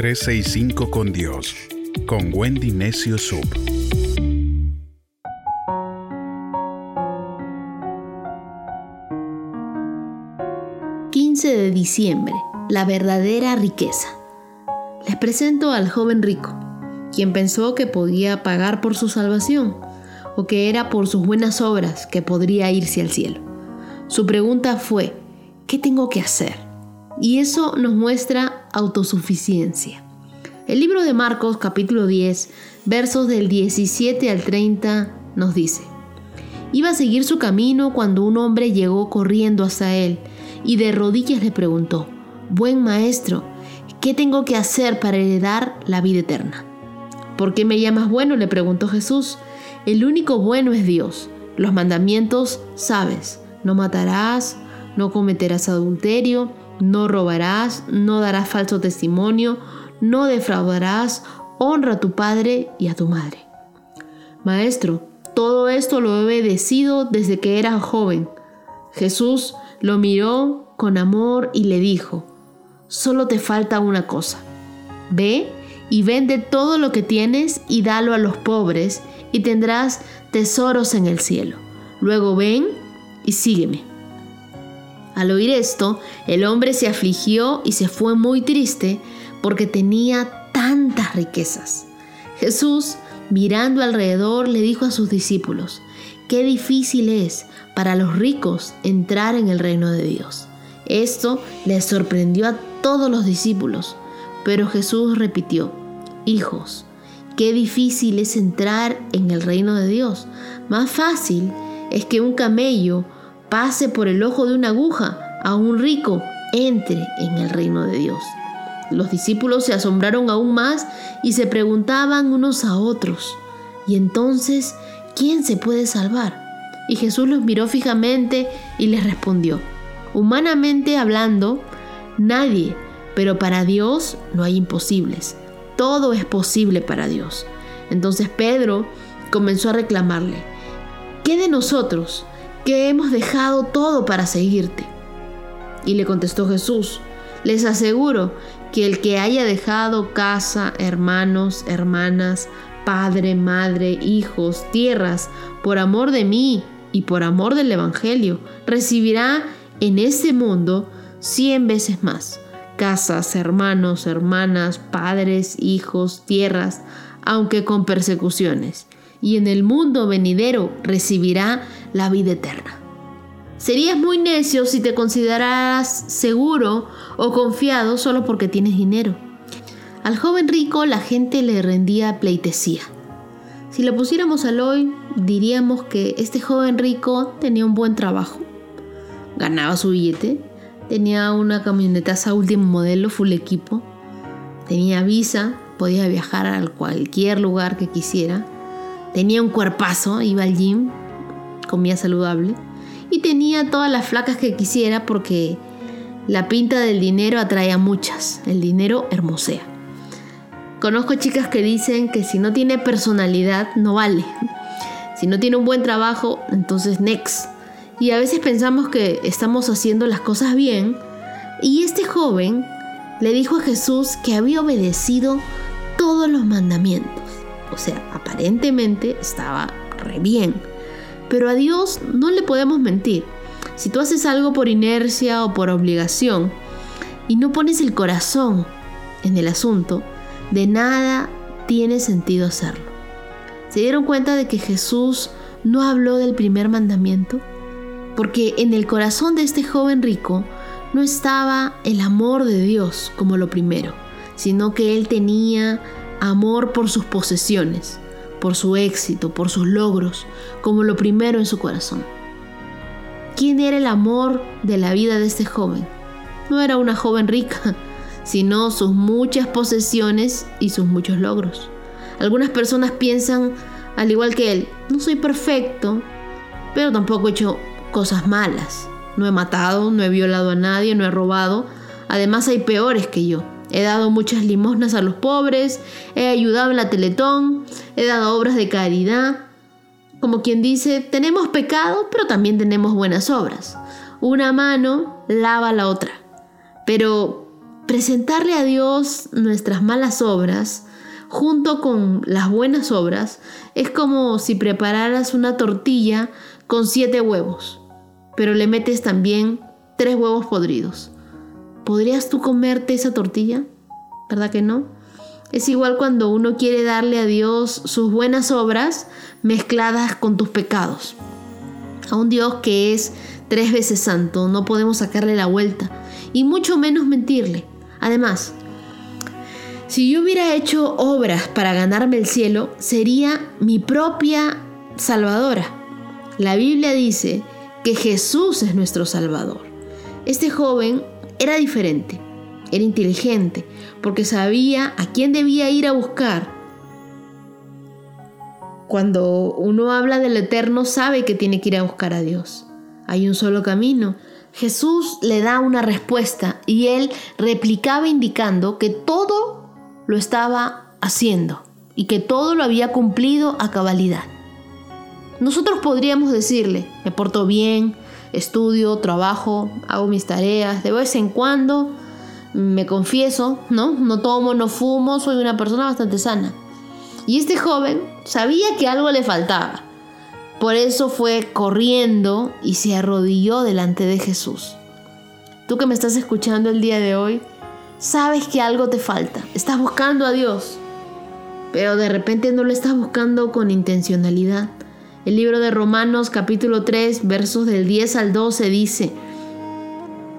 365 con Dios, con Wendy Necio Sub. de diciembre, la verdadera riqueza. Les presento al joven rico, quien pensó que podía pagar por su salvación o que era por sus buenas obras que podría irse al cielo. Su pregunta fue, ¿qué tengo que hacer? Y eso nos muestra autosuficiencia. El libro de Marcos capítulo 10, versos del 17 al 30 nos dice, Iba a seguir su camino cuando un hombre llegó corriendo hasta él y de rodillas le preguntó, Buen maestro, ¿qué tengo que hacer para heredar la vida eterna? ¿Por qué me llamas bueno? le preguntó Jesús. El único bueno es Dios. Los mandamientos sabes, no matarás, no cometerás adulterio, no robarás, no darás falso testimonio, no defraudarás, honra a tu padre y a tu madre. Maestro, todo esto lo he obedecido desde que era joven. Jesús lo miró con amor y le dijo, solo te falta una cosa. Ve y vende todo lo que tienes y dalo a los pobres y tendrás tesoros en el cielo. Luego ven y sígueme. Al oír esto, el hombre se afligió y se fue muy triste porque tenía tantas riquezas. Jesús, mirando alrededor, le dijo a sus discípulos, qué difícil es para los ricos entrar en el reino de Dios. Esto les sorprendió a todos los discípulos, pero Jesús repitió, Hijos, qué difícil es entrar en el reino de Dios. Más fácil es que un camello pase por el ojo de una aguja a un rico entre en el reino de Dios. Los discípulos se asombraron aún más y se preguntaban unos a otros, ¿y entonces quién se puede salvar? Y Jesús los miró fijamente y les respondió, humanamente hablando, nadie, pero para Dios no hay imposibles. Todo es posible para Dios. Entonces Pedro comenzó a reclamarle, ¿qué de nosotros que hemos dejado todo para seguirte? Y le contestó Jesús, les aseguro que el que haya dejado casa, hermanos, hermanas, padre, madre, hijos, tierras, por amor de mí y por amor del Evangelio, recibirá en este mundo cien veces más. Casas, hermanos, hermanas, padres, hijos, tierras, aunque con persecuciones. Y en el mundo venidero recibirá la vida eterna. Serías muy necio si te consideraras seguro o confiado solo porque tienes dinero. Al joven rico la gente le rendía pleitesía. Si lo pusiéramos al hoy, diríamos que este joven rico tenía un buen trabajo, ganaba su billete, tenía una camionetaza último modelo, full equipo, tenía visa, podía viajar a cualquier lugar que quisiera, tenía un cuerpazo, iba al gym, comía saludable y tenía todas las flacas que quisiera porque la pinta del dinero atrae a muchas, el dinero hermosea. Conozco chicas que dicen que si no tiene personalidad no vale. Si no tiene un buen trabajo, entonces next. Y a veces pensamos que estamos haciendo las cosas bien. Y este joven le dijo a Jesús que había obedecido todos los mandamientos. O sea, aparentemente estaba re bien. Pero a Dios no le podemos mentir. Si tú haces algo por inercia o por obligación y no pones el corazón en el asunto, de nada tiene sentido hacerlo. ¿Se dieron cuenta de que Jesús no habló del primer mandamiento? Porque en el corazón de este joven rico no estaba el amor de Dios como lo primero, sino que él tenía amor por sus posesiones, por su éxito, por sus logros, como lo primero en su corazón. ¿Quién era el amor de la vida de este joven? No era una joven rica, sino sus muchas posesiones y sus muchos logros. Algunas personas piensan, al igual que él, no soy perfecto, pero tampoco he hecho cosas malas. No he matado, no he violado a nadie, no he robado. Además hay peores que yo. He dado muchas limosnas a los pobres, he ayudado en la Teletón, he dado obras de caridad. Como quien dice, tenemos pecado, pero también tenemos buenas obras. Una mano lava la otra. Pero presentarle a Dios nuestras malas obras junto con las buenas obras es como si prepararas una tortilla con siete huevos, pero le metes también tres huevos podridos. ¿Podrías tú comerte esa tortilla? ¿Verdad que no? Es igual cuando uno quiere darle a Dios sus buenas obras mezcladas con tus pecados. A un Dios que es tres veces santo no podemos sacarle la vuelta y mucho menos mentirle. Además, si yo hubiera hecho obras para ganarme el cielo, sería mi propia salvadora. La Biblia dice que Jesús es nuestro salvador. Este joven era diferente, era inteligente, porque sabía a quién debía ir a buscar. Cuando uno habla del eterno, sabe que tiene que ir a buscar a Dios. Hay un solo camino. Jesús le da una respuesta y él replicaba indicando que todo lo estaba haciendo y que todo lo había cumplido a cabalidad. Nosotros podríamos decirle, me porto bien, estudio, trabajo, hago mis tareas, de vez en cuando me confieso, ¿no? No tomo, no fumo, soy una persona bastante sana. Y este joven sabía que algo le faltaba. Por eso fue corriendo y se arrodilló delante de Jesús. Tú que me estás escuchando el día de hoy, sabes que algo te falta. Estás buscando a Dios, pero de repente no lo estás buscando con intencionalidad. El libro de Romanos capítulo 3 versos del 10 al 12 dice,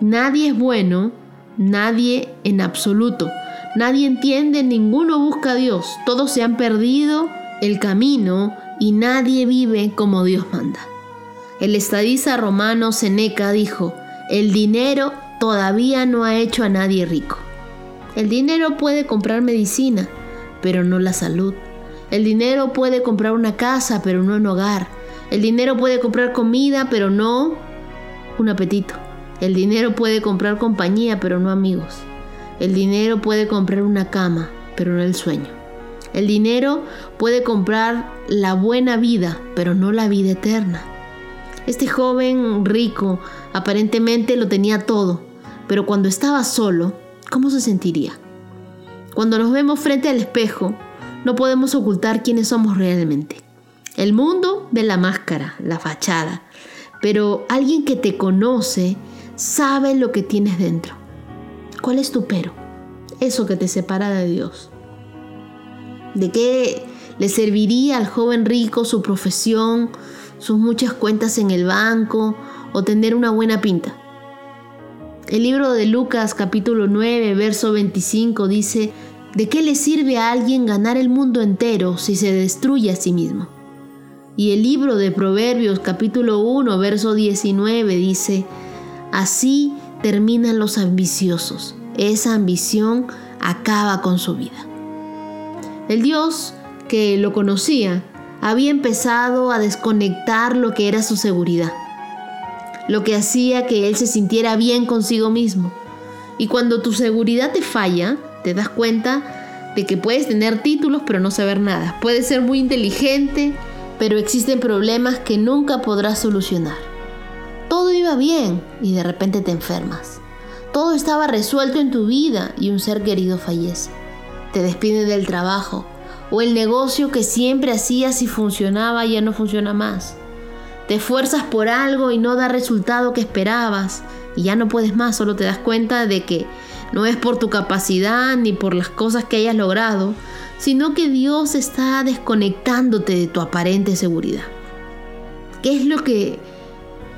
Nadie es bueno, nadie en absoluto, nadie entiende, ninguno busca a Dios, todos se han perdido el camino y nadie vive como Dios manda. El estadista romano Seneca dijo, el dinero todavía no ha hecho a nadie rico. El dinero puede comprar medicina, pero no la salud. El dinero puede comprar una casa, pero no un hogar. El dinero puede comprar comida, pero no un apetito. El dinero puede comprar compañía, pero no amigos. El dinero puede comprar una cama, pero no el sueño. El dinero puede comprar la buena vida, pero no la vida eterna. Este joven rico aparentemente lo tenía todo, pero cuando estaba solo, ¿cómo se sentiría? Cuando nos vemos frente al espejo, no podemos ocultar quiénes somos realmente. El mundo ve la máscara, la fachada, pero alguien que te conoce sabe lo que tienes dentro. ¿Cuál es tu pero? Eso que te separa de Dios. ¿De qué le serviría al joven rico su profesión, sus muchas cuentas en el banco o tener una buena pinta? El libro de Lucas capítulo 9, verso 25 dice, ¿De qué le sirve a alguien ganar el mundo entero si se destruye a sí mismo? Y el libro de Proverbios capítulo 1, verso 19 dice, Así terminan los ambiciosos. Esa ambición acaba con su vida. El Dios que lo conocía había empezado a desconectar lo que era su seguridad, lo que hacía que él se sintiera bien consigo mismo. Y cuando tu seguridad te falla, te das cuenta de que puedes tener títulos pero no saber nada. Puedes ser muy inteligente, pero existen problemas que nunca podrás solucionar. Todo iba bien y de repente te enfermas. Todo estaba resuelto en tu vida y un ser querido fallece. Te despiden del trabajo o el negocio que siempre hacías y funcionaba ya no funciona más. Te esfuerzas por algo y no da resultado que esperabas y ya no puedes más, solo te das cuenta de que no es por tu capacidad ni por las cosas que hayas logrado, sino que Dios está desconectándote de tu aparente seguridad. ¿Qué es lo que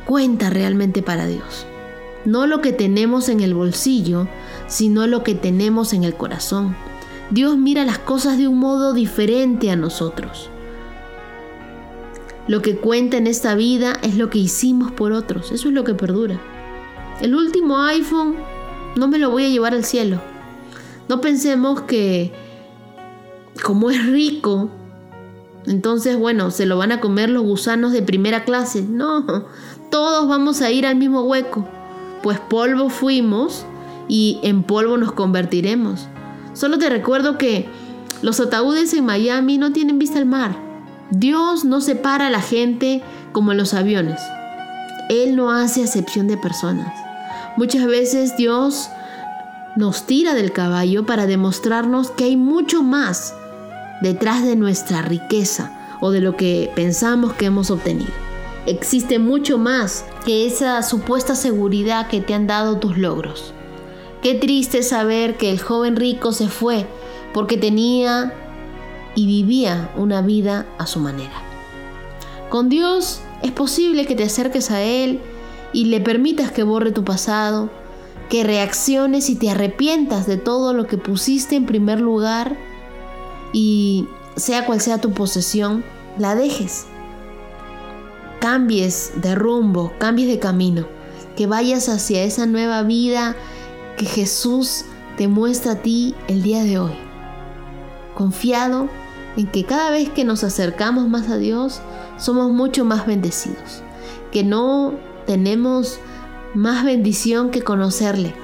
cuenta realmente para Dios? No lo que tenemos en el bolsillo, sino lo que tenemos en el corazón. Dios mira las cosas de un modo diferente a nosotros. Lo que cuenta en esta vida es lo que hicimos por otros, eso es lo que perdura. El último iPhone no me lo voy a llevar al cielo. No pensemos que como es rico, entonces bueno, se lo van a comer los gusanos de primera clase. No, todos vamos a ir al mismo hueco, pues polvo fuimos y en polvo nos convertiremos. Solo te recuerdo que los ataúdes en Miami no tienen vista al mar. Dios no separa a la gente como los aviones. Él no hace acepción de personas. Muchas veces Dios nos tira del caballo para demostrarnos que hay mucho más detrás de nuestra riqueza o de lo que pensamos que hemos obtenido. Existe mucho más que esa supuesta seguridad que te han dado tus logros. Qué triste saber que el joven rico se fue porque tenía y vivía una vida a su manera. Con Dios es posible que te acerques a Él y le permitas que borre tu pasado, que reacciones y te arrepientas de todo lo que pusiste en primer lugar y sea cual sea tu posesión, la dejes. Cambies de rumbo, cambies de camino, que vayas hacia esa nueva vida que Jesús te muestra a ti el día de hoy. Confiado en que cada vez que nos acercamos más a Dios, somos mucho más bendecidos. Que no tenemos más bendición que conocerle.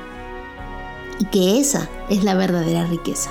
Y que esa es la verdadera riqueza.